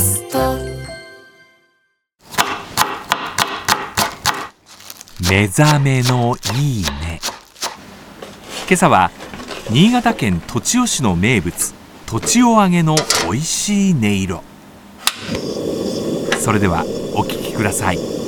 スト。目覚めのいいね。今朝は新潟県栃尾市の名物栃尾揚げの美味しい音色。それではお聞きください。